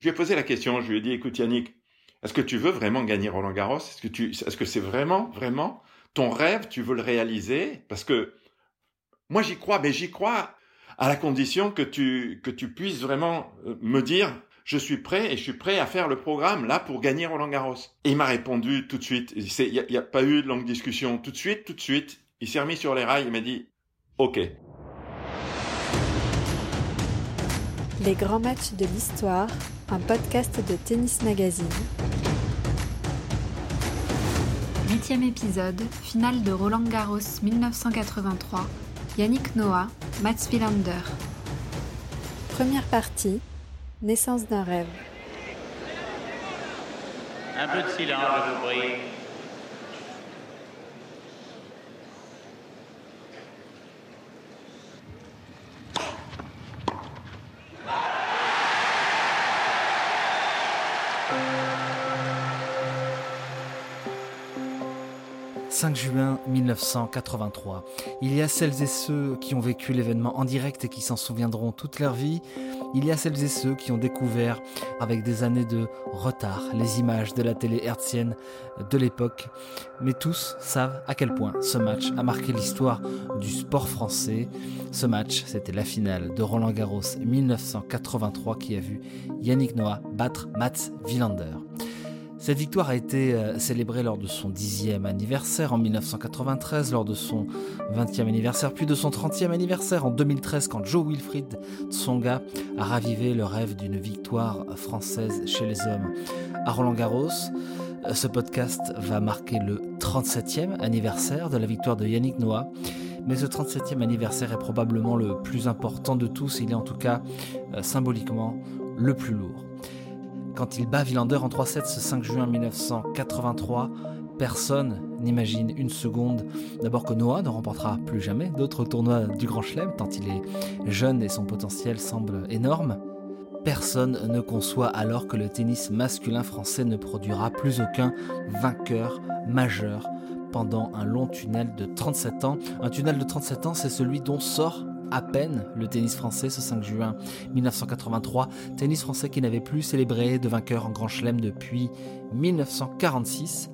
Je lui ai posé la question, je lui ai dit, écoute Yannick, est-ce que tu veux vraiment gagner Roland Garros? Est-ce que tu, est-ce que c'est vraiment, vraiment ton rêve Tu veux le réaliser? Parce que moi j'y crois, mais j'y crois à la condition que tu que tu puisses vraiment euh, me dire je suis prêt et je suis prêt à faire le programme là pour gagner Roland Garros. Et il m'a répondu tout de suite. Il n'y a, a, pas eu de longue discussion. Tout de suite, tout de suite, il s'est remis sur les rails. Il m'a dit OK. Les grands matchs de l'histoire, un podcast de Tennis Magazine. Huitième épisode, finale de Roland Garros 1983. Yannick Noah, Mats Wilander. Première partie, naissance d'un rêve. Un peu de silence, je vous prie. 5 juin 1983. Il y a celles et ceux qui ont vécu l'événement en direct et qui s'en souviendront toute leur vie. Il y a celles et ceux qui ont découvert avec des années de retard les images de la télé hertzienne de l'époque. Mais tous savent à quel point ce match a marqué l'histoire du sport français. Ce match, c'était la finale de Roland Garros 1983 qui a vu Yannick Noah battre Mats Wilander. Cette victoire a été euh, célébrée lors de son dixième anniversaire en 1993, lors de son 20e anniversaire, puis de son 30e anniversaire en 2013 quand Joe Wilfried Tsonga a ravivé le rêve d'une victoire française chez les hommes à Roland Garros. Euh, ce podcast va marquer le 37e anniversaire de la victoire de Yannick Noah. Mais ce 37e anniversaire est probablement le plus important de tous, il est en tout cas euh, symboliquement le plus lourd. Quand il bat Villander en 3-7 ce 5 juin 1983, personne n'imagine une seconde d'abord que Noah ne remportera plus jamais d'autres tournois du Grand Chelem, tant il est jeune et son potentiel semble énorme. Personne ne conçoit alors que le tennis masculin français ne produira plus aucun vainqueur majeur pendant un long tunnel de 37 ans. Un tunnel de 37 ans, c'est celui dont sort à peine le tennis français ce 5 juin 1983, tennis français qui n'avait plus célébré de vainqueur en Grand Chelem depuis 1946.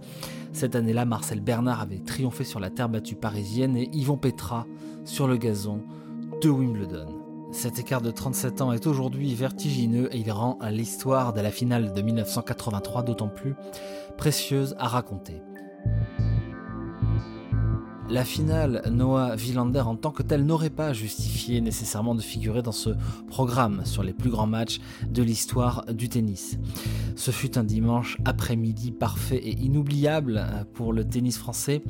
Cette année-là, Marcel Bernard avait triomphé sur la terre battue parisienne et Yvon Petra sur le gazon de Wimbledon. Cet écart de 37 ans est aujourd'hui vertigineux et il rend l'histoire de la finale de 1983 d'autant plus précieuse à raconter. La finale Noah Villander en tant que telle n'aurait pas justifié nécessairement de figurer dans ce programme sur les plus grands matchs de l'histoire du tennis. Ce fut un dimanche après-midi parfait et inoubliable pour le tennis français,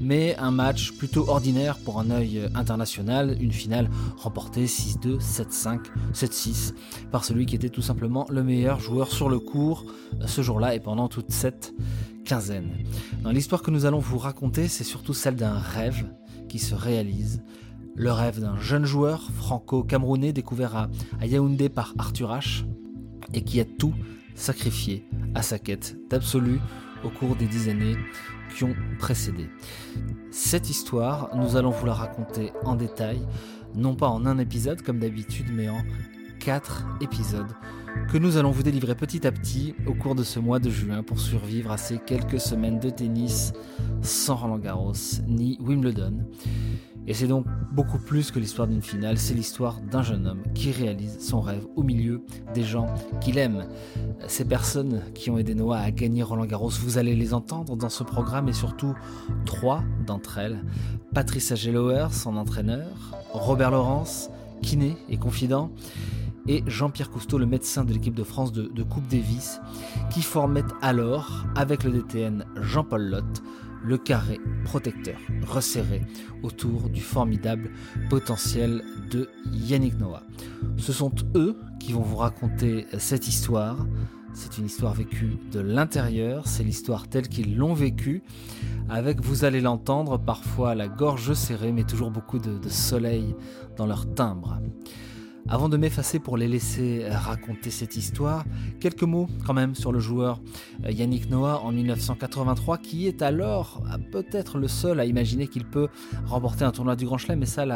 mais un match plutôt ordinaire pour un œil international, une finale remportée 6-2, 7-5, 7-6 par celui qui était tout simplement le meilleur joueur sur le court ce jour-là et pendant toute cette Dans l'histoire que nous allons vous raconter, c'est surtout celle d'un rêve qui se réalise. Le rêve d'un jeune joueur franco-camerounais découvert à, Yaoundé par Arthur H et qui a tout sacrifié à sa quête d'absolu au cours des dix années qui ont précédé. Cette histoire, nous allons vous la raconter en détail, non pas en un épisode comme d'habitude, mais en quatre épisodes que nous allons vous délivrer petit à petit au cours de ce mois de juin pour survivre à ces quelques semaines de tennis sans Roland Garros ni Wimbledon. Et c'est donc beaucoup plus que l'histoire d'une finale, c'est l'histoire d'un jeune homme qui réalise son rêve au milieu des gens qu'il aime. Ces personnes qui ont aidé Noah à gagner Roland Garros, vous allez les entendre dans ce programme et surtout trois d'entre elles. Patricia Gelower, son entraîneur, Robert Laurence, kiné et confident, et Jean-Pierre Cousteau, le médecin de l'équipe de France de, Coupe Davis, qui formait alors, avec le DTN Jean-Paul Lotte, le carré protecteur resserré autour du formidable potentiel de Yannick Noah. Ce sont eux qui vont vous raconter cette histoire. C'est une histoire vécue de l'intérieur, c'est l'histoire telle qu'ils l'ont vécue, avec, vous allez l'entendre, parfois la gorge serrée, mais toujours beaucoup de, de soleil dans leur timbre. Avant de m'effacer pour les laisser raconter cette histoire, quelques mots quand même sur le joueur euh, Yannick Noah en 1983 qui est alors euh, peut-être le seul à imaginer qu'il peut remporter un tournoi du Grand Chelem mais ça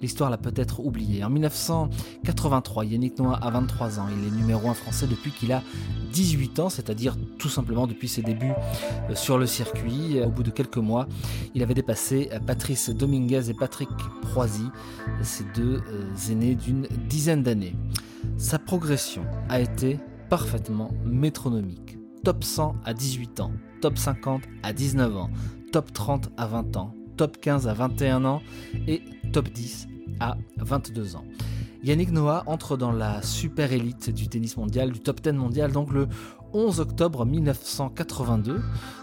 l'histoire l'a peut-être oublié. En 1983, Yannick Noah a 23 ans, il est numéro 1 français depuis qu'il a 18 ans, c'est-à-dire tout simplement depuis ses débuts euh, sur le circuit. Au bout de quelques mois, il avait dépassé Patrice Dominguez et Patrick Proisy, ces deux aînés d'une dizaine d'années. Sa progression a été parfaitement métronomique. Top 100 à 18 ans, top 50 à 19 ans, top 30 à 20 ans, top 15 à 21 ans et top 10 à 22 ans. Yannick Noah entre dans la super élite du tennis mondial, du top 10 mondial, donc le 11 octobre 1982.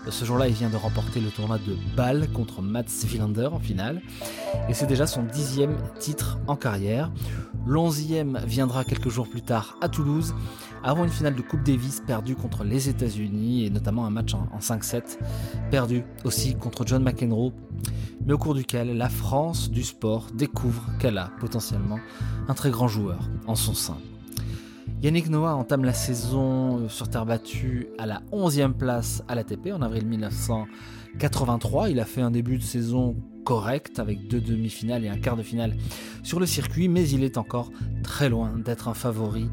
Ce jour-là, il vient de remporter le tournoi de Bâle contre Mats Wilander en finale. Et c'est déjà son dixième titre en carrière. L'onzième viendra quelques jours plus tard à Toulouse, avant une finale de Coupe Davis perdue contre les États-Unis et notamment un match en, 5-7 perdu aussi contre John McEnroe, mais au cours duquel la France du sport découvre qu'elle a potentiellement un très grand joueur en son sein. Yannick Noah entame la saison euh, sur terre battue à la 11e place à l'ATP en avril 1983. Il a fait un début de saison correct avec deux demi-finales et un quart de finale sur le circuit, mais il est encore très loin d'être un favori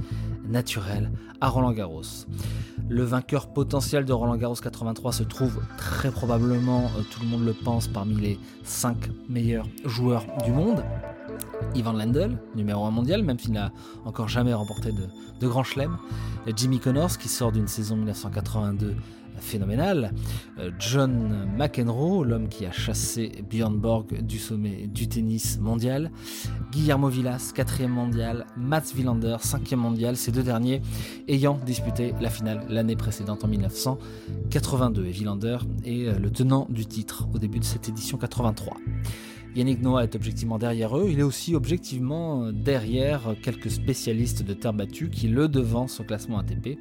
naturel à Roland Garros. Le vainqueur potentiel de Roland Garros 83 se trouve très probablement, euh, tout le monde le pense, parmi les 5 meilleurs joueurs du monde. Ivan Lendl, numéro 1 mondial, même s'il n'a encore jamais remporté de, grand chelem. Jimmy Connors, qui sort d'une saison 1982 phénoménale. Euh, John McEnroe, l'homme qui a chassé Björn Borg du sommet du tennis mondial. Guillermo Villas, quatrième mondial. Mats Wilander, cinquième mondial. Ces deux derniers ayant disputé la finale l'année précédente en 1982. Et Wilander est euh, le tenant du titre au début de cette édition 83. Yannick Noah est objectivement derrière eux, il est aussi objectivement derrière quelques spécialistes de terre battue qui le devancent au classement ATP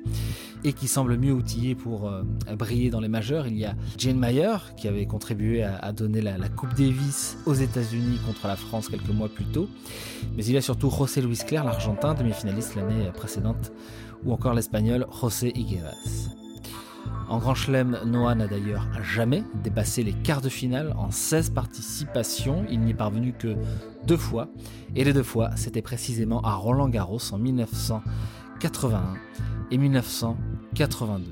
et qui semblent mieux outillés pour euh, briller dans les majeurs. Il y a Jane Mayer qui avait contribué à, donner la, Coupe Davis aux États-Unis contre la France quelques mois plus tôt, mais il y a surtout José Luis Clerc, l'Argentin, demi-finaliste l'année précédente, ou encore l'Espagnol José Higueras. En Grand Chelem, Noah n'a d'ailleurs jamais dépassé les quarts de finale en 16 participations. Il n'y est parvenu que deux fois. Et les deux fois, c'était précisément à Roland Garros en 1981 et 1982.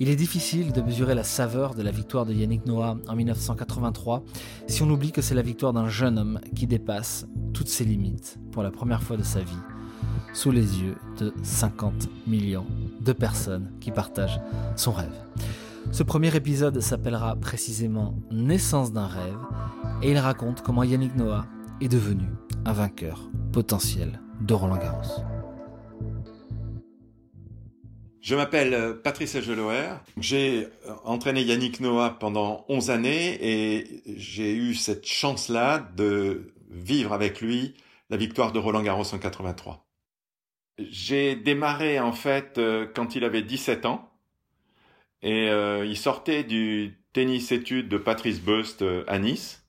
Il est difficile de mesurer la saveur de la victoire de Yannick Noah en 1983 si on oublie que c'est la victoire d'un jeune homme qui dépasse toutes ses limites pour la première fois de sa vie sous les yeux de 50 millions de personnes qui partagent son rêve. Ce premier épisode s'appellera précisément Naissance d'un rêve et il raconte comment Yannick Noah est devenu un vainqueur potentiel de Roland Garros. Je m'appelle euh, Patrice Geloer. J'ai euh, entraîné Yannick Noah pendant 11 années et j'ai eu cette chance-là de vivre avec lui la victoire de Roland Garros en 83. J'ai démarré en fait euh, quand il avait 17 ans. Et euh, il sortait du tennis études de Patrice Bust euh, à Nice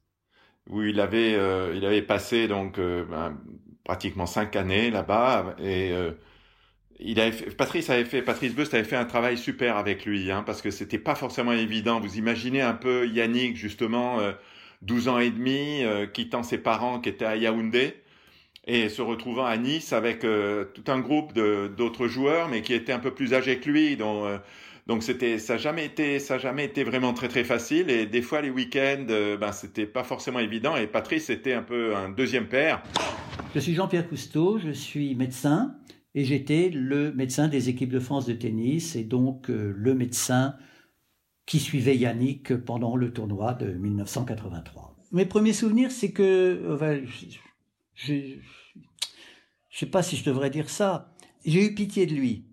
où il avait il avait passé donc ben, pratiquement cinq années là-bas. Et il avait Patrice avait fait Patrice Bust avait fait un travail super avec lui hein, parce que c'était pas forcément évident. Vous imaginez un peu Yannick justement 12 ans et demi quittant ses parents qui étaient à Yaoundé et se retrouvant à Nice avec euh, tout un groupe d'autres joueurs, mais qui étaient un peu plus âgés que lui. Donc, euh, donc c'était, ça n'a jamais été, ça jamais été vraiment très très facile. Et des fois les week-ends, euh, ben c'était pas forcément évident. Et Patrice était un peu un deuxième père. Je suis Jean-Pierre Cousteau, je suis médecin et j'étais le médecin des équipes de France de tennis et donc le médecin qui suivait Yannick pendant le tournoi de 1983. Mes premiers souvenirs, c'est que je ne sais pas si je devrais dire ça, j'ai eu pitié de lui,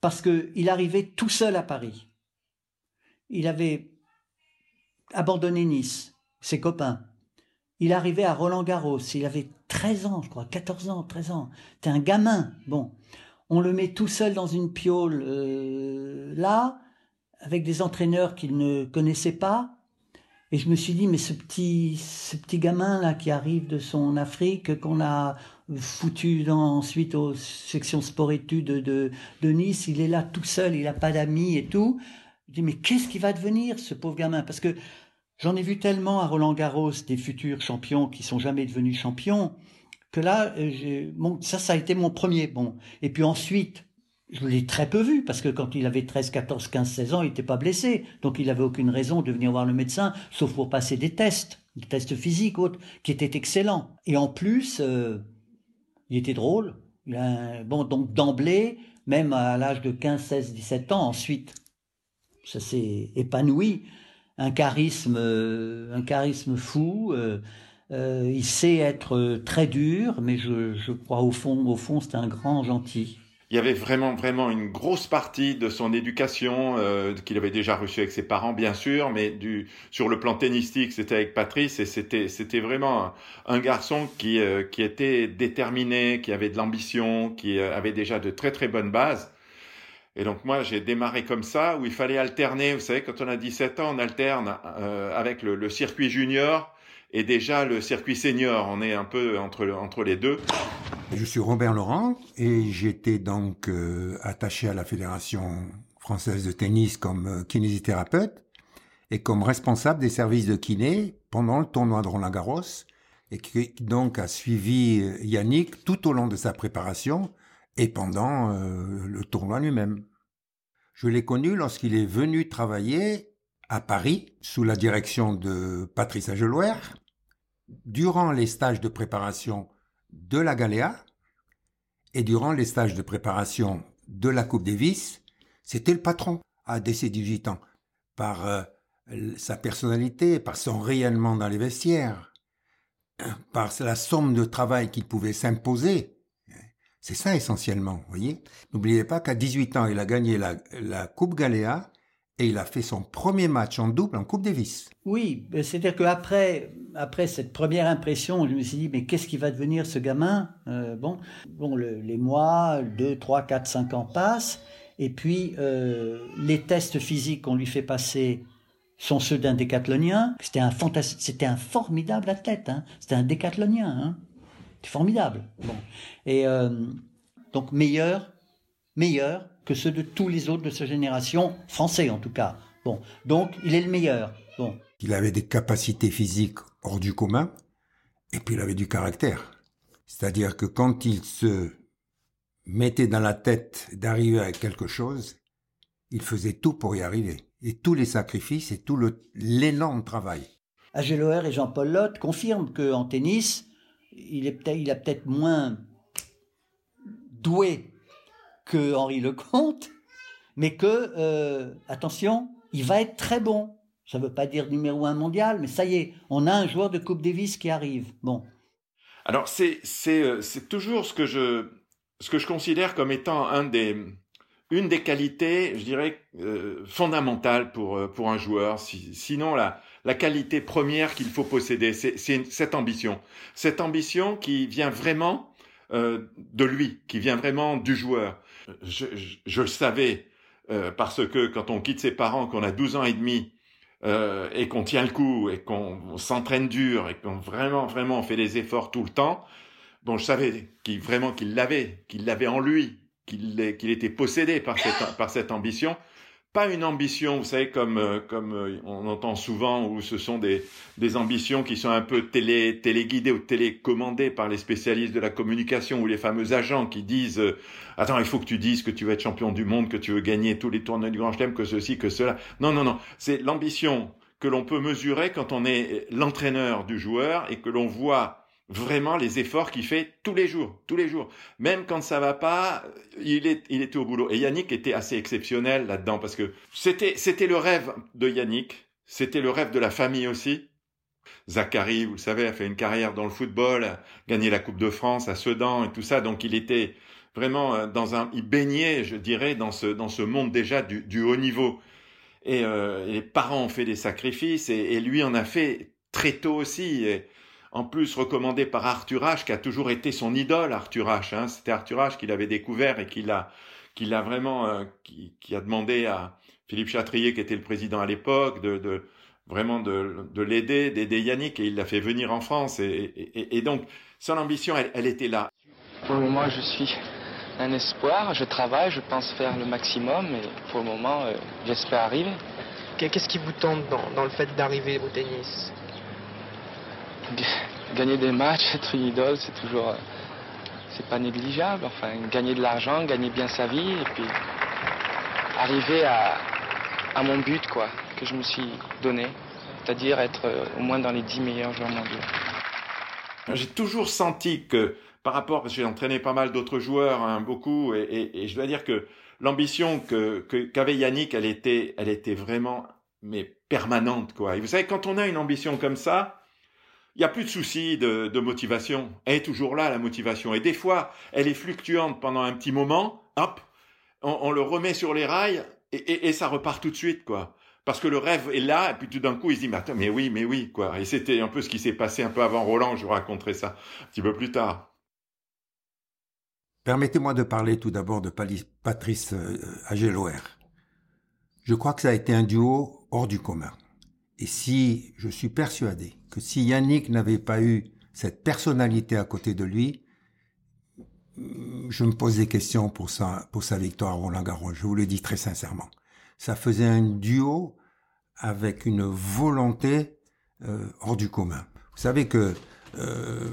parce qu'il arrivait tout seul à Paris. Il avait abandonné Nice, ses copains. Il arrivait à Roland Garros, il avait 13 ans, je crois, 14 ans, 13 ans. C'était un gamin. Bon, on le met tout seul dans une piole euh, là, avec des entraîneurs qu'il ne connaissait pas. Et je me suis dit, mais ce petit, ce petit gamin là qui arrive de son Afrique, qu'on a foutu ensuite aux sections sport-études de, de, Nice, il est là tout seul, il n'a pas d'amis et tout. Je dis, mais qu'est-ce qui va devenir ce pauvre gamin? Parce que j'en ai vu tellement à Roland Garros des futurs champions qui sont jamais devenus champions que là, euh, ça, ça a été mon premier. Bon, et puis ensuite, je l'ai très peu vu parce que quand il avait 13, 14, 15, 16 ans, il n'était pas blessé. Donc il n'avait aucune raison de venir voir le médecin, sauf pour passer des tests, des tests physiques autres, qui étaient excellents. Et en plus, euh, il était drôle. bon, donc d'emblée, même à l'âge de 15, 16, 17 ans, ensuite, ça s'est épanoui. Un charisme, euh, un charisme fou. Euh, il sait être très dur, mais je, je crois au fond, au fond, c'est un grand gentil il y avait vraiment vraiment une grosse partie de son éducation euh, qu'il avait déjà reçue avec ses parents bien sûr, mais du sur le plan tennistique c'était avec Patrice et c'était c'était vraiment un, garçon qui euh, qui était déterminé, qui avait de l'ambition, qui euh, avait déjà de très très bonnes bases. Et donc moi j'ai démarré comme ça où il fallait alterner, vous savez quand on a 17 ans on alterne avec le, le circuit junior et déjà le circuit senior, on est un peu entre, entre les deux. Je suis Robert Laurent et j'étais donc euh, attaché à la Fédération française de tennis comme euh, kinésithérapeute et comme responsable des services de kiné pendant le tournoi de Roland Garros et qui donc a suivi euh, Yannick tout au long de sa préparation et pendant le tournoi lui-même. Je l'ai connu lorsqu'il est venu travailler à Paris sous la direction de Patrice Agelouer durant les stages de préparation de la Galéa et durant les stages de préparation de la Coupe Davis, c'était le patron à ses 18 ans, par euh, sa personnalité, par son rayonnement dans les vestiaires, par la somme de travail qu'il pouvait s'imposer. C'est ça essentiellement, voyez. N'oubliez pas qu'à 18 ans, il a gagné la, Coupe Galéa et il a fait son premier match en double en Coupe Davis. Oui, c'est-à-dire qu'après après cette première impression, je me suis dit, mais qu'est-ce qui va devenir ce gamin? Euh, Bon, bon les mois, 2, 3, 4, 5 ans passent, et puis euh, les tests physiques qu'on lui fait passer sont ceux d'un décathlonien. C'était un, c'était un formidable athlète, hein. c'était un décathlonien. Hein. C'était formidable. Bon. Et euh, donc meilleur, meilleur que ceux de tous les autres de sa génération, français en tout cas. Bon, donc il est le meilleur. Bon. Il avait des capacités physiques hors du commun, et puis il avait du caractère. C'est-à-dire que quand il se mettait dans la tête d'arriver à quelque chose, il faisait tout pour y arriver. Et tous les sacrifices et tout l'énorme travail. Ageloer et Jean-Paul Lotte confirment qu'en tennis, il, est il a peut-être moins doué que Henri Lecomte, mais que, euh, attention, il va être très bon. Ça ne veut pas dire numéro un mondial, mais ça y est, on a un joueur de Coupe Davis qui arrive. Bon. Alors c'est c'est euh, toujours ce que je ce que je considère comme étant un des une des qualités, je dirais euh, fondamentales pour pour un joueur. sinon la la qualité première qu'il faut posséder, c'est cette ambition, cette ambition qui vient vraiment de lui, qui vient vraiment du joueur je, le savais euh, parce que quand on quitte ses parents, qu'on a 12 ans et demi euh, et qu'on tient le coup et qu'on s'entraîne dur et qu'on vraiment vraiment fait des efforts tout le temps, bon, je savais qu'il vraiment qu'il l'avait, qu'il l'avait en lui, qu'il était possédé par cette par cette ambition pas une ambition, vous savez, comme euh, comme euh, on entend souvent, où ce sont des des ambitions qui sont un peu télé téléguidées ou télécommandées par les spécialistes de la communication ou les fameux agents qui disent euh, attends, il faut que tu dises que tu veux être champion du monde, que tu veux gagner tous les tournois du Grand Chelem, que ceci, que cela. Non, non, non, c'est l'ambition que l'on peut mesurer quand on est l'entraîneur du joueur et que l'on voit vraiment les efforts qu'il fait tous les jours, tous les jours. Même quand ça va pas, il, est, il était au boulot. Et Yannick était assez exceptionnel là-dedans parce que c'était, c'était le rêve de Yannick. C'était le rêve de la famille aussi. Zachary, vous le savez, a fait une carrière dans le football, a gagné la Coupe de France à Sedan et tout ça. Donc il était vraiment euh, dans un, il baignait, je dirais, dans ce, dans ce monde déjà du, du haut niveau. Et, euh, les parents ont fait des sacrifices et, et, lui en a fait très tôt aussi. En plus recommandé par Arthur H, qui a toujours été son idole, Arthur H. Hein. C'était Arthur H qui l'avait découvert et qui l'a, qui l'a vraiment, euh, qui, a demandé à Philippe Chatrier, qui était le président à l'époque, de, de vraiment de, de l'aider, d'aider Yannick, et il l'a fait venir en France. Et, et, et donc, son ambition, elle, elle, était là. Pour le moment, je suis un espoir. Je travaille, je pense faire le maximum, et pour le moment, euh, j'espère arriver. Qu'est-ce qui vous tente dans, dans le fait d'arriver au tennis? Gagner des matchs, être une idole, c'est toujours... Euh, c'est pas négligeable. Enfin, gagner de l'argent, gagner bien sa vie, et puis arriver à, à mon but, quoi, que je me suis donné, c'est-à-dire être euh, au moins dans les 10 meilleurs joueurs mondiaux. J'ai toujours senti que, par rapport, parce que j'ai entraîné pas mal d'autres joueurs, hein, beaucoup, et, et, je dois dire que l'ambition que qu'avait Yannick, elle était, elle était vraiment, mais permanente, quoi. Et vous savez, quand on a une ambition comme ça, il n'y a plus de souci de, motivation. Elle est toujours là, la motivation. Et des fois, elle est fluctuante pendant un petit moment, hop, on, le remet sur les rails, et, ça repart tout de suite, quoi. Parce que le rêve est là, et puis tout d'un coup, il se dit, mais oui, mais oui, quoi. Et c'était un peu ce qui s'est passé un peu avant Roland, je vous raconterai ça un petit peu plus tard. Permettez-moi de parler tout d'abord de Patrice Ageloer. Je crois que ça a été un duo hors du commun. Et si je suis persuadé que si Yannick n'avait pas eu cette personnalité à côté de lui, je me pose des questions pour sa, pour sa victoire à Roland Garros. Je vous le dis très sincèrement. Ça faisait un duo avec une volonté euh, hors du commun. Vous savez que euh,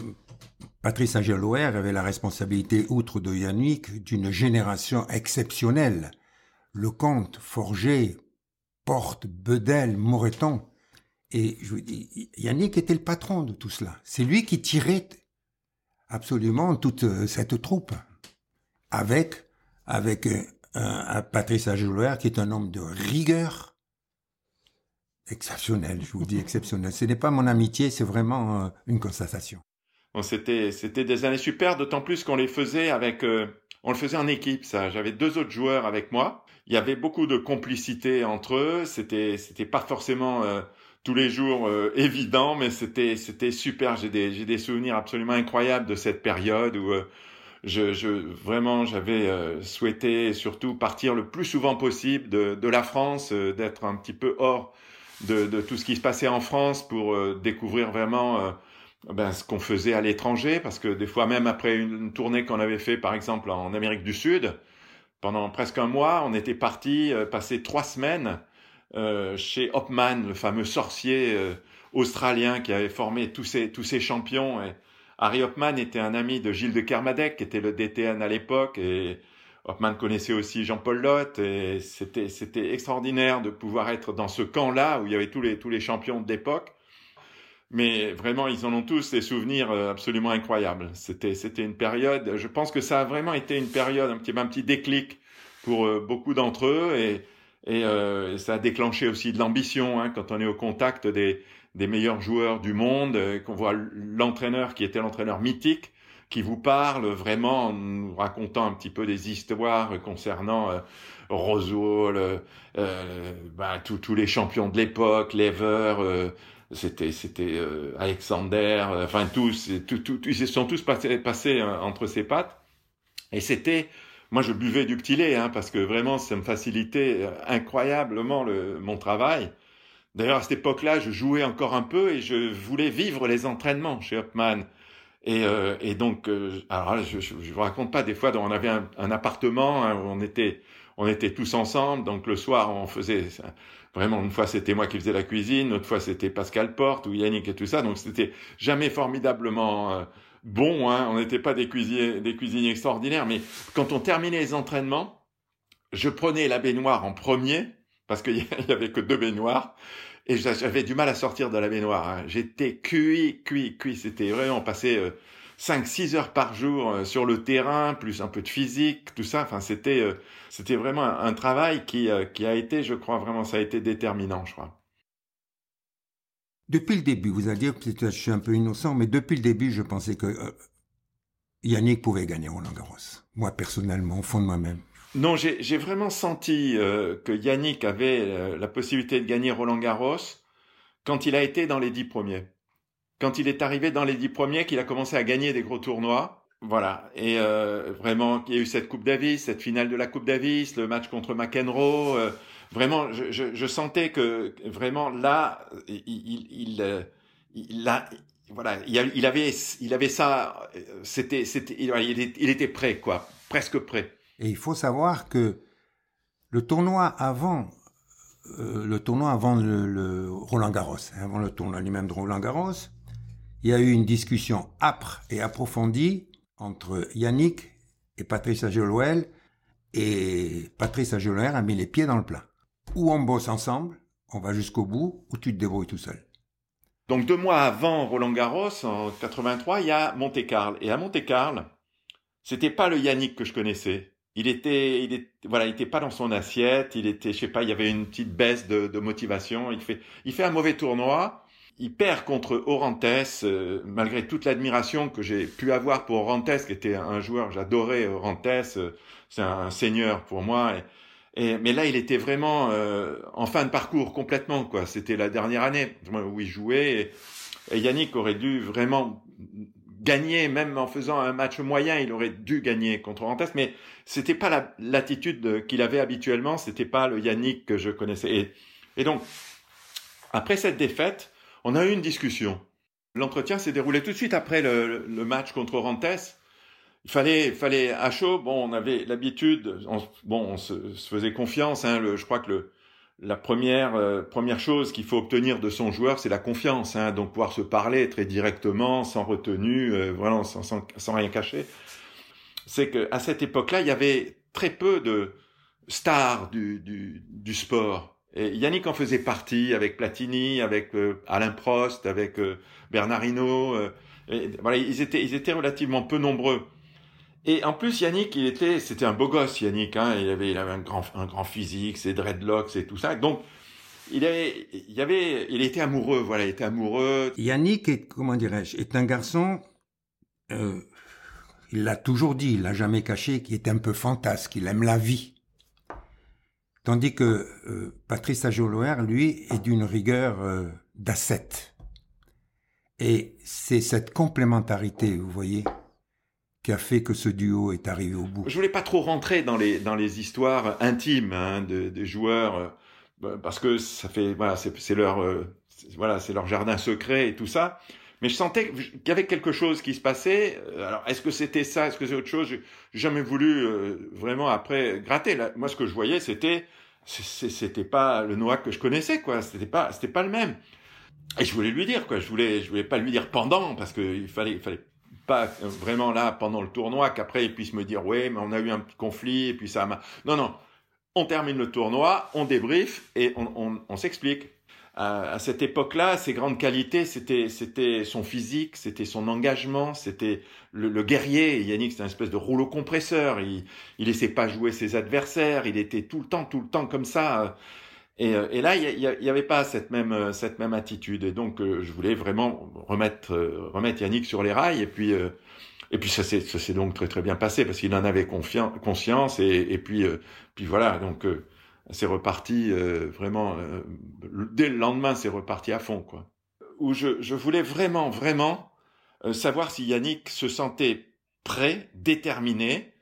Patrice Angeloer avait la responsabilité, outre de Yannick, d'une génération exceptionnelle. Le comte, Forger, Porte, Bedel, Moreton. Et je vous dis, Yannick était le patron de tout cela. C'est lui qui tirait absolument toute euh, cette troupe. Avec, avec un, un Patrice Ageloer qui est un homme de rigueur, exceptionnel, je vous dis exceptionnel. Ce n'est pas mon amitié, c'est vraiment euh, une constatation. Bon, c'était c'était des années super, d'autant plus qu'on les faisait avec euh, on le faisait en équipe ça. J'avais deux autres joueurs avec moi. Il y avait beaucoup de complicité entre eux. C'était c'était pas forcément euh, tous les jours euh, évident, mais c'était c'était super. J'ai des j'ai des souvenirs absolument incroyables de cette période où euh, je, je vraiment j'avais euh, souhaité surtout partir le plus souvent possible de de la France, d'être un petit peu hors de de tout ce qui se passait en France pour découvrir vraiment ben, ce qu'on faisait à l'étranger, parce que des fois même après une tournée qu'on avait fait par exemple en Amérique du Sud, pendant presque un mois, on était parti euh, passer trois semaines euh, chez Hopman, le fameux sorcier euh, australien qui avait formé tous ces, tous ces champions. Et Harry Hopman était un ami de Gilles de Kermadec, qui était le DTN à l'époque, et Hopman connaissait aussi Jean-Paul Lotte, et c'était, c'était extraordinaire de pouvoir être dans ce camp-là où il y avait tous les, tous les champions de l'époque. Mais vraiment, ils en ont tous des souvenirs absolument incroyables. C'était, c'était une période, je pense que ça a vraiment été une période, un petit, un petit déclic pour euh, beaucoup d'entre eux et, et euh, ça a déclenché aussi de l'ambition hein, quand on est au contact des, des meilleurs joueurs du monde, euh, qu'on voit l'entraîneur qui était l'entraîneur mythique, qui vous parle vraiment en nous racontant un petit peu des histoires concernant euh, Roseau, le, euh, bah, tous les champions de l'époque, Lever, euh, c'était c'était euh, Alexander, enfin tous, tout, tout, ils se sont tous passés, passés entre ses pattes. Et c'était, moi je buvais du petit hein, parce que vraiment ça me facilitait incroyablement le, mon travail. D'ailleurs à cette époque-là, je jouais encore un peu et je voulais vivre les entraînements chez Hopman. Et, euh, et donc, euh, alors je, je, je, vous raconte pas des fois, on avait un, un appartement hein, où on était, on était tous ensemble. Donc le soir, on faisait vraiment une fois c'était moi qui faisais la cuisine, une autre fois c'était Pascal Porte ou Yannick et tout ça. Donc c'était jamais formidablement euh, bon. Hein. On n'était pas des cuisiniers, des cuisiniers extraordinaires, mais quand on terminait les entraînements, je prenais la baignoire en premier parce qu'il y avait que deux baignoires et j'avais du mal à sortir de la baignoire. Hein. J'étais cuit, cuit, cuit. C'était vraiment passé euh, 5-6 heures par jour euh, sur le terrain, plus un peu de physique, tout ça. Enfin, c'était euh, c'était vraiment un, un travail qui, euh, qui a été, je crois, vraiment, ça a été déterminant, je crois. Depuis le début, vous allez dire, peut-être je suis un peu innocent, mais depuis le début, je pensais que euh, Yannick pouvait gagner Roland Garros. Moi, personnellement, au fond de moi-même. Non, j'ai vraiment senti euh, que Yannick avait euh, la possibilité de gagner Roland Garros quand il a été dans les dix premiers. Quand il est arrivé dans les dix premiers, qu'il a commencé à gagner des gros tournois. Voilà. Et vraiment, il y a eu cette Coupe Davis, cette finale de la Coupe Davis, le match contre McEnroe, vraiment, je, sentais que vraiment là, il, il, a, voilà, il avait, il avait ça, c'était, c'était, il était prêt, quoi, presque prêt. Et il faut savoir que le tournoi avant, euh, le tournoi avant le, Roland Garros, hein, avant le tournoi lui-même de Roland Garros, il y a eu une discussion âpre et approfondie entre Yannick et Patrice Agelouel, et Patrice Agelouel a mis les pieds dans le plat. Ou on bosse ensemble, on va jusqu'au bout, ou tu te débrouilles tout seul. Donc deux mois avant Roland Garros, en 83, il y a Monte Carlo. Et à Monte Carlo, c'était pas le Yannick que je connaissais. Il était, il voilà, il était pas dans son assiette. Il était, je sais pas, il y avait une petite baisse de, motivation. Il fait, un mauvais tournoi. Il perd contre Orantes, euh, malgré toute l'admiration que j'ai pu avoir pour Orantes, qui était un joueur, j'adorais Orantes. Euh, c'est un, seigneur pour moi. Mais là, il était vraiment euh, en fin de parcours complètement. quoi. C'était la dernière année où il jouait. Et, Yannick aurait dû vraiment gagner, même en faisant un match moyen, il aurait dû gagner contre Rantes. Mais c'était pas l'attitude qu'il avait habituellement. C'était pas le Yannick que je connaissais. Et, et donc, après cette défaite, on a eu une discussion. L'entretien s'est déroulé tout de suite après le, le match contre Rantes il fallait, fallait à chaud. Bon, on avait l'habitude. bon, on se, faisait confiance. Hein, le, je crois que le, la première euh, première chose qu'il faut obtenir de son joueur, c'est la confiance. Hein, donc pouvoir se parler très directement, sans retenue, euh, vraiment sans, sans, sans, rien cacher. C'est que à cette époque-là, il y avait très peu de stars du, du, du sport. Et Yannick en faisait partie avec Platini, avec euh, Alain Prost, avec Bernard Hinault. Et, voilà, ils étaient ils étaient relativement peu nombreux. Et en plus, Yannick, il était, c'était un beau gosse, Yannick. Hein, il avait, il avait un grand, un grand physique, ses dreadlocks et tout ça. Donc, il avait, il avait, il était amoureux. Voilà, il était amoureux. Yannick est, comment dirais-je, est un garçon. Euh, il l'a toujours dit, il l'a jamais caché, qui est un peu fantasque. Il aime la vie. Tandis que euh, Patrice Ajoloer, lui, est d'une rigueur euh. Et c'est cette complémentarité, vous voyez, qui a fait que ce duo est arrivé au bout Je voulais pas trop rentrer dans les dans les histoires intimes hein, des joueurs euh, bah, parce que ça fait voilà c'est leur euh, voilà c'est leur jardin secret et tout ça. Mais je sentais qu'il y avait quelque chose qui se passait. Euh, alors, est-ce que c'était ça? Est-ce que c'est autre chose? J'ai jamais voulu vraiment après gratter. moi, ce que je voyais, c'était c'était pas le Noah que je connaissais, quoi. C'était pas c'était pas le même. Et je voulais lui dire, quoi. Je voulais je voulais pas lui dire pendant parce qu'il fallait il fallait pas vraiment là pendant le tournoi qu'après ils puissent me dire ouais mais on a eu un petit conflit et puis ça m'a non non. On termine le tournoi on débrief et on, on, s'explique. À, cette époque-là ses grandes qualités c'était c'était son physique c'était son engagement c'était le, guerrier. Yannick c'était une espèce de rouleau compresseur. Il il laissait pas jouer ses adversaires. Il était tout le temps tout le temps comme ça et, euh, et, là, il n'y avait pas cette même euh, cette même attitude. Et donc, euh, je voulais vraiment remettre remettre Yannick sur les rails. Et puis et puis ça s'est donc très très bien passé parce qu'il en avait conscience. Et, et puis puis voilà. Donc c'est reparti vraiment dès le lendemain, c'est reparti à fond quoi. Où je je voulais vraiment vraiment savoir si Yannick se sentait prêt, déterminé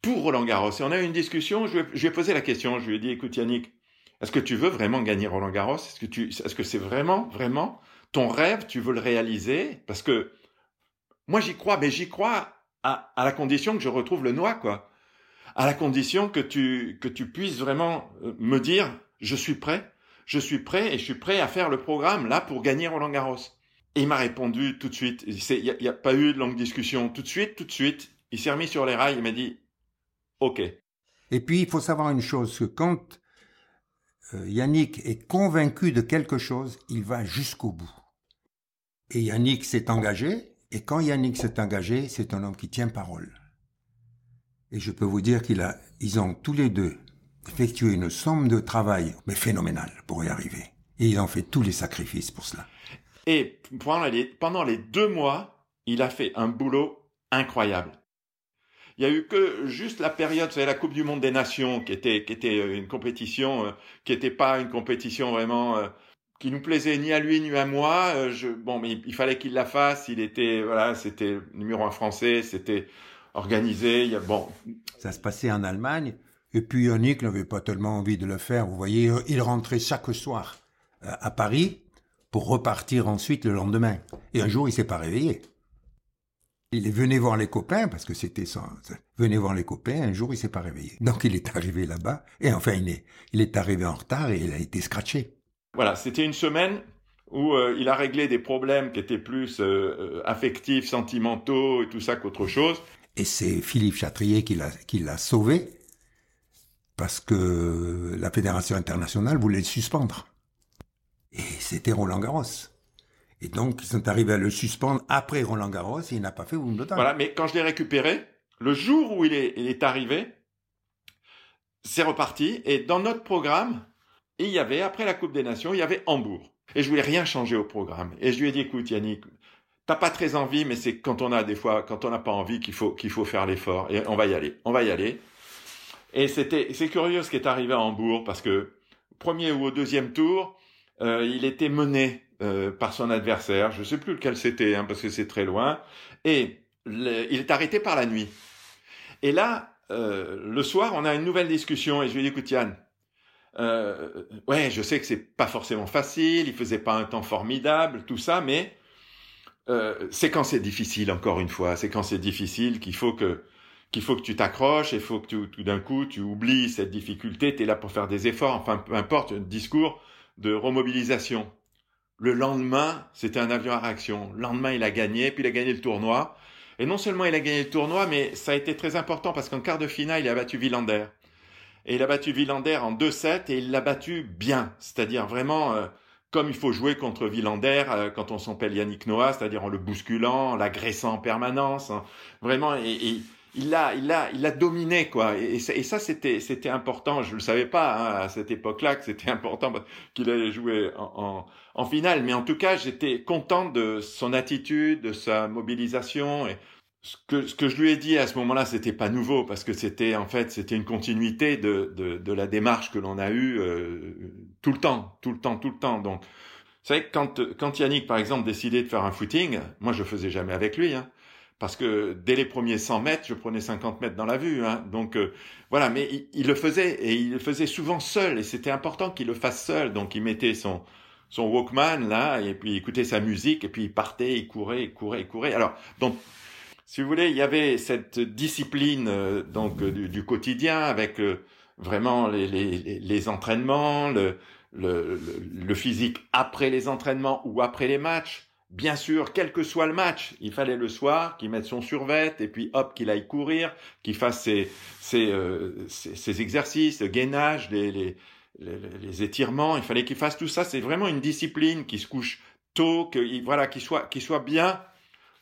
pour Roland Garros. Et on a eu une discussion. Je lui ai, je lui ai posé la question. Je lui ai dit, écoute Yannick est-ce que tu veux vraiment gagner Roland Garros? Est-ce que tu, est-ce que c'est vraiment, vraiment ton rêve? Tu veux le réaliser? Parce que moi j'y crois, mais j'y crois à, à, la condition que je retrouve le noix, quoi. À la condition que tu que tu puisses vraiment euh, me dire je suis prêt, je suis prêt et je suis prêt à faire le programme là pour gagner Roland Garros. Et il m'a répondu tout de suite. Il n'y a, a pas eu de longue discussion. Tout de suite, tout de suite, il s'est remis sur les rails. Il m'a dit OK. Et puis il faut savoir une chose que quand Yannick est convaincu de quelque chose, il va jusqu'au bout. Et Yannick s'est engagé, et quand Yannick s'est engagé, c'est un homme qui tient parole. Et je peux vous dire qu'ils ils ont tous les deux effectué une somme de travail, mais phénoménale, pour y arriver. Et ils ont fait tous les sacrifices pour cela. Et pendant les deux mois, il a fait un boulot incroyable. Il y a eu que juste la période, c'est la Coupe du Monde des Nations, qui était, qui était euh, une compétition, euh, qui n'était pas une compétition vraiment euh, qui nous plaisait ni à lui ni à moi. Bon, mais il, fallait qu'il la fasse. Il était, voilà, c'était numéro un français, c'était organisé. Il y a, bon. Ça se passait en Allemagne. Et puis Yannick n'avait pas tellement envie de le faire. Vous voyez, il rentrait chaque soir à Paris pour repartir ensuite le lendemain. Et un jour, il s'est pas réveillé. Il est venu voir les copains, parce que c'était ça. Venez voir les copains, un jour il s'est pas réveillé. Donc il est arrivé là-bas, et enfin il est, il est arrivé en retard et il a été scratché. Voilà, c'était une semaine où euh, il a réglé des problèmes qui étaient plus euh, euh, affectifs, sentimentaux et tout ça qu'autre chose. Et c'est Philippe Chatrier qui l'a, qui l'a sauvé, parce que la Fédération internationale voulait le suspendre. Et c'était Roland Garros. Et donc, ils sont arrivés à le suspendre après Roland Garros et il n'a pas fait Wimbledon. Voilà, mais quand je l'ai récupéré, le jour où il est, arrivé, c'est reparti. Et dans notre programme, il y avait, après la Coupe des Nations, il y avait Hambourg. Et je voulais rien changer au programme. Et je lui ai dit, écoute, Yannick, t'as pas très envie, mais c'est quand on a des fois, quand on n'a pas envie qu'il faut, qu'il faut faire l'effort. Et on va y aller. On va y aller. Et c'était, c'est curieux ce qui est arrivé à Hambourg parce que, premier ou au deuxième tour, euh, il était mené euh, par son adversaire. Je ne sais plus lequel c'était, hein, parce que c'est très loin. Et il est arrêté par la nuit. Et là, euh, le soir, on a une nouvelle discussion et je lui dis, écoute Yann, euh, ouais, je sais que c'est pas forcément facile, il faisait pas un temps formidable, tout ça, mais euh, c'est quand c'est difficile, encore une fois, c'est quand c'est difficile qu'il faut que qu'il faut que tu t'accroches, il faut que tu, tout d'un coup tu oublies cette difficulté, tu es là pour faire des efforts, enfin peu importe, un discours de remobilisation. Le lendemain, c'était un avion à réaction. Le lendemain, il a gagné, puis il a gagné le tournoi. Et non seulement il a gagné le tournoi, mais ça a été très important parce qu'en quart de finale, il a battu Villander. Et il a battu Villander en 2-7 et il l'a battu bien. C'est-à-dire vraiment euh, comme il faut jouer contre Villander euh, quand on s'appelle Yannick Noah, c'est-à-dire en le bousculant, en l'agressant en permanence. Hein. Vraiment, et, et il l'a, il l'a, il l'a dominé quoi. Et, ça, c'était, c'était important. Je le savais pas hein, à cette époque-là que c'était important qu'il allait jouer en, en, en, finale. Mais en tout cas, j'étais content de son attitude, de sa mobilisation. Et ce que, ce que je lui ai dit à ce moment-là, c'était pas nouveau parce que c'était en fait, c'était une continuité de, de, de la démarche que l'on a eue euh, tout le temps, tout le temps, tout le temps. Donc, vous savez, quand, quand Yannick, par exemple, décidait de faire un footing, moi, je faisais jamais avec lui. Hein parce que dès les premiers 100 mètres, je prenais 50 mètres dans la vue. Hein. Donc euh, voilà, mais il, le faisait et il le faisait souvent seul et c'était important qu'il le fasse seul. Donc il mettait son son Walkman là et puis il écoutait sa musique et puis il partait, il courait, il courait, il courait. Alors donc si vous voulez, il y avait cette discipline euh, donc euh, du, du, quotidien avec euh, vraiment les, les, les entraînements, le, le, le physique après les entraînements ou après les matchs Bien sûr, quel que soit le match, il fallait le soir qu'il mette son survêt et puis hop, qu'il aille courir, qu'il fasse ses, ses, euh, ses, exercices, le gainage, les, les, les, étirements. Il fallait qu'il fasse tout ça. C'est vraiment une discipline qui se couche tôt, que voilà, qu'il soit, qu'il soit bien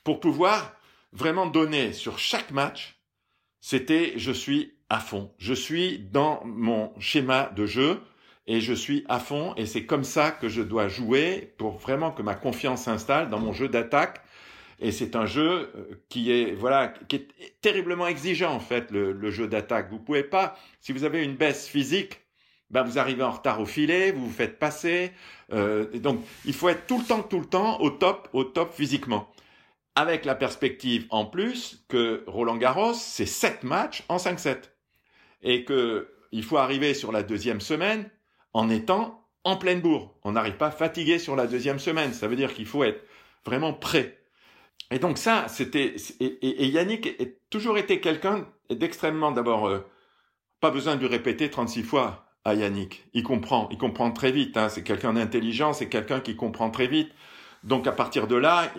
pour pouvoir vraiment donner sur chaque match. C'était je suis à fond, je suis dans mon schéma de jeu et je suis à fond et c'est comme ça que je dois jouer pour vraiment que ma confiance s'installe dans mon jeu d'attaque. Et c'est un jeu euh, qui est voilà qui est terriblement exigeant en fait le, jeu d'attaque. Vous pouvez pas si vous avez une baisse physique, ben vous arrivez en retard au filet, vous vous faites passer. Euh, donc il faut être tout le temps tout le temps au top au top physiquement. Avec la perspective en plus que Roland Garros c'est sept matchs en 5-7 et que il faut arriver sur la deuxième semaine en étant en pleine bourre. On n'arrive pas fatigué sur la deuxième semaine. Ça veut dire qu'il faut être vraiment prêt. Et donc ça, c'était et, Yannick a toujours été quelqu'un d'extrêmement d'abord euh, pas besoin de lui répéter 36 fois à Yannick. Il comprend, il comprend très vite. Hein. C'est quelqu'un d'intelligent, c'est quelqu'un qui comprend très vite. Donc à partir de là,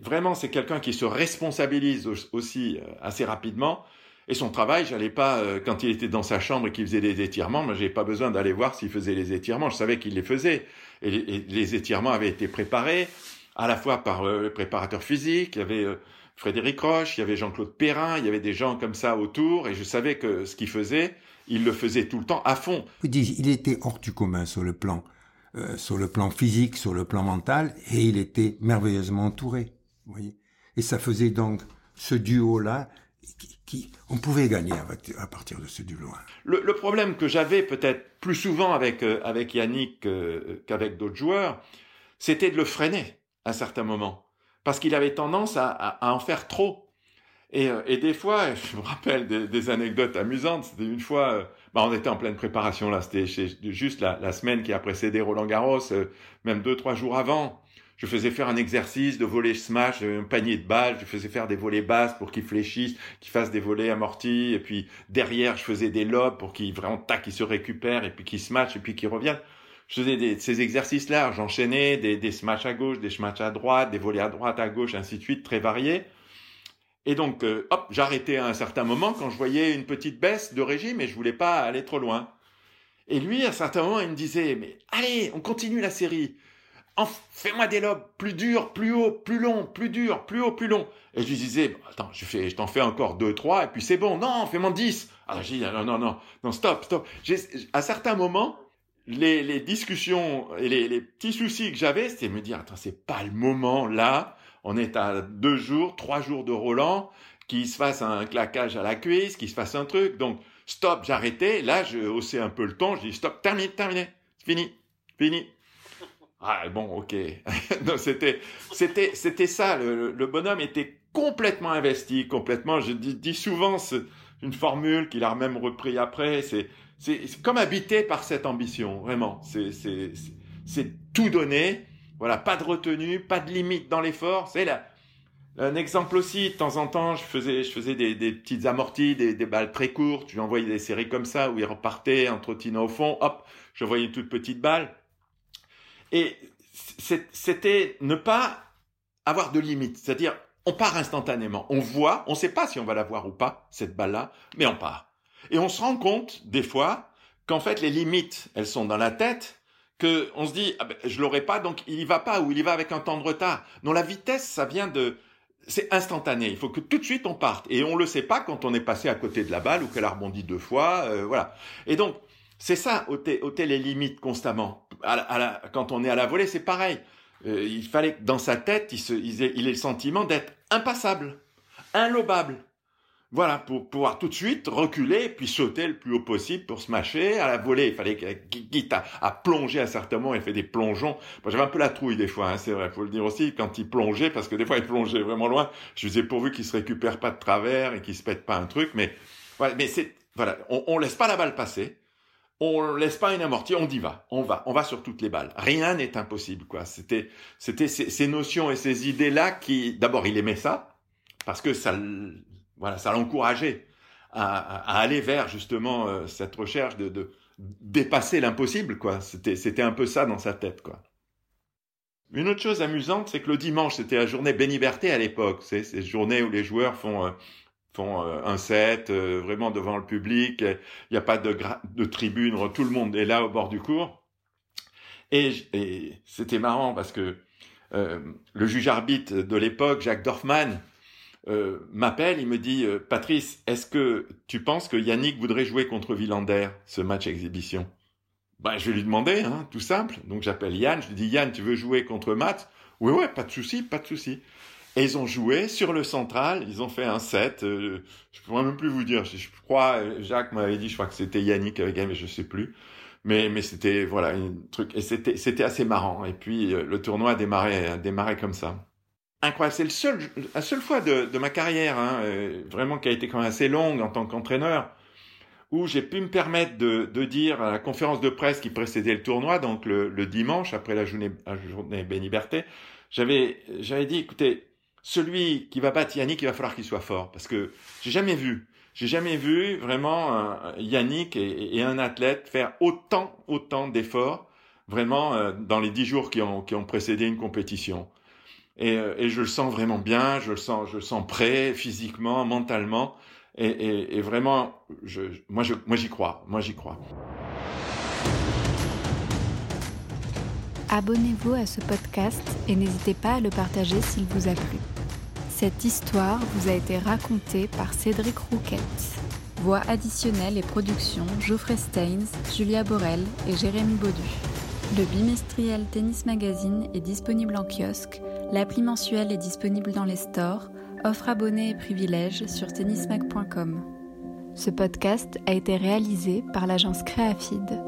vraiment c'est quelqu'un qui se responsabilise aussi euh, assez rapidement et son travail, j'allais pas euh, quand il était dans sa chambre et qu'il faisait des étirements, moi j'ai pas besoin d'aller voir s'il faisait les étirements. Je savais qu'il les faisait et les, étirements avaient été préparés à la fois par euh, le préparateur physique, il y avait euh, Frédéric Roche, il y avait Jean-Claude Perrin, il y avait des gens comme ça autour et je savais que ce qu'il faisait, il le faisait tout le temps à fond. Il était hors du commun sur le plan, sur le plan physique, sur le plan mental et il était merveilleusement entouré. Voyez et ça faisait donc ce duo là qui, on pouvait gagner à partir de ce duo. Le, le problème que j'avais peut-être plus souvent avec euh, avec Yannick euh, qu'avec d'autres joueurs, c'était de le freiner à certains moments, parce qu'il avait tendance à, en faire trop. Et, euh, des fois, je me rappelle des, anecdotes amusantes. C'était une fois, bah, on était en pleine préparation là. C'était juste la, la, semaine qui a précédé Roland Garros, même deux trois jours avant. Je faisais faire un exercice de voler smash, un panier de balles. Je faisais faire des volets basses pour qu'ils fléchissent, qu'ils fassent des volets amortis. Et puis derrière, je faisais des lobes pour qu'ils vraiment tac, qu'ils se récupèrent et puis qu'ils smash et puis qu'ils reviennent. Je faisais des, ces exercices-là. J'enchaînais des, des smash à gauche, des smash à droite, des volets à droite, à gauche, ainsi de suite, très variés. Et donc, euh, hop, j'arrêtais à un certain moment quand je voyais une petite baisse de régime et je voulais pas aller trop loin. Et lui, à un certain moment, il me disait, mais allez, on continue la série. Fais-moi des lobes plus durs, plus haut, plus long, plus dur, plus haut, plus long. Et je lui disais, attends, je, fais, je t'en fais encore deux, trois, et puis c'est bon. Non, fais-moi dix. Alors j'ai dit, non, non, non, non, stop, stop. À certains moments, les, les discussions et les, les petits soucis que j'avais, c'était me dire, attends, c'est pas le moment là on est à deux jours, trois jours de Roland, qu'il se fasse un claquage à la cuisse, qu'il se fasse un truc. Donc, stop, j'arrêtais. Là, je haussais un peu le ton. Je dis, stop, terminé, terminé, fini, fini. Ah, bon, ok. c'était, c'était, c'était ça. Le, bonhomme était complètement investi, complètement. Je dis, souvent, c'est une formule qu'il a même repris après. C'est, c'est, comme habité par cette ambition, vraiment. C'est, c'est, c'est tout donner voilà, pas de retenue, pas de limite dans l'effort. C'est là. Un exemple aussi, de temps en temps, je faisais, je faisais des, petites amorties, des, balles très courtes. Je lui envoyais des séries comme ça où il repartait en trottinant au fond. Hop, je voyais une toute petite balle. Et c'était ne pas avoir de limite. C'est-à-dire, on part instantanément. On voit, on ne sait pas si on va la voir ou pas, cette balle-là, mais on part. Et on se rend compte, des fois, qu'en fait, les limites, elles sont dans la tête que on se dit ah ben, je l'aurai pas donc il y va pas ou il y va avec un temps de retard. Non, la vitesse ça vient de c'est instantané. Il faut que tout de suite on parte et on le sait pas quand on est passé à côté de la balle ou qu'elle a rebondi deux fois, euh, voilà. Et donc c'est ça ôter, ôter les limites constamment. Quand on est à la volée, c'est pareil. Euh, il fallait que dans sa tête, il, se, il ait le sentiment d'être impassable, inlobable. Voilà, pour pouvoir tout de suite reculer puis sauter le plus haut possible pour se mâcher. À la volée, il fallait quitte à, à plonger à certains moments, il fait des plongeons. Moi, j'avais un peu la trouille des fois, hein, c'est vrai, faut le dire aussi, quand il plongeait, parce que des fois il plongeait vraiment loin. Je faisais pourvu qu'il se récupère pas de travers et qu'il se pète pas un truc, mais voilà, mais c'est voilà, on, on laisse pas la balle passer. On laisse pas une amortie, on y va, on va, on va sur toutes les balles. Rien n'est impossible, quoi. C'était, c'était ces, notions et ces idées-là qui, d'abord, il aimait ça parce que ça, voilà, ça l'encourageait à, à, aller vers justement euh, cette recherche de, de dépasser l'impossible, quoi. C'était, c'était un peu ça dans sa tête, quoi. Une autre chose amusante, c'est que le dimanche, c'était la journée Béniberté à l'époque. C'est ces journées où les joueurs font euh, font euh, un set vraiment devant le public. Il n'y a pas de, tribune, tout le monde est là au bord du cours. Et, c'était marrant parce que le juge arbitre de l'époque, Jacques Dorfman, euh, m'appelle, il me dit euh, Patrice, est-ce que tu penses que Yannick voudrait jouer contre Villander ce match exhibition? Ben je vais lui demander, hein, tout simple. Donc j'appelle Yann, je lui dis Yann, tu veux jouer contre Matt Oui ouais, pas de souci, pas de souci. Et ils ont joué sur le central, ils ont fait un set. Euh, je pourrais même plus vous dire. Je, crois Jacques m'avait dit, je crois que c'était Yannick avec elle, mais je sais plus. Mais mais c'était voilà un truc et c'était c'était assez marrant. Et puis le tournoi a démarré a démarré comme ça incroyable. C'est le seul, la seule fois de, de ma carrière, hein, euh, vraiment qui a été quand même assez longue en tant qu'entraîneur, où j'ai pu me permettre de, de, dire à la conférence de presse qui précédait le tournoi, donc le, le dimanche après la journée, la journée Béniberté, j'avais, j'avais dit, écoutez, celui qui va battre Yannick, il va falloir qu'il soit fort, parce que j'ai jamais vu, j'ai jamais vu vraiment Yannick et, un athlète faire autant, autant d'efforts, vraiment euh, dans les dix jours qui ont, qui ont précédé une compétition. Et, euh, et, je le sens vraiment bien, je le sens, je le sens prêt physiquement, mentalement, et, et, et vraiment, je, moi, je, moi, j'y crois, moi, j'y crois. Abonnez-vous à ce podcast et n'hésitez pas à le partager s'il vous a plu. Cette histoire vous a été racontée par Cédric Rouquette. Voix additionnelle et production Geoffrey Steins, Julia Borel et Jérémy Baudu. Le bimestriel Tennis Magazine est disponible en kiosque L'appli mensuelle est disponible dans les stores, offre abonnés et privilèges sur tennismag.com. Ce podcast a été réalisé par l'agence Créafide.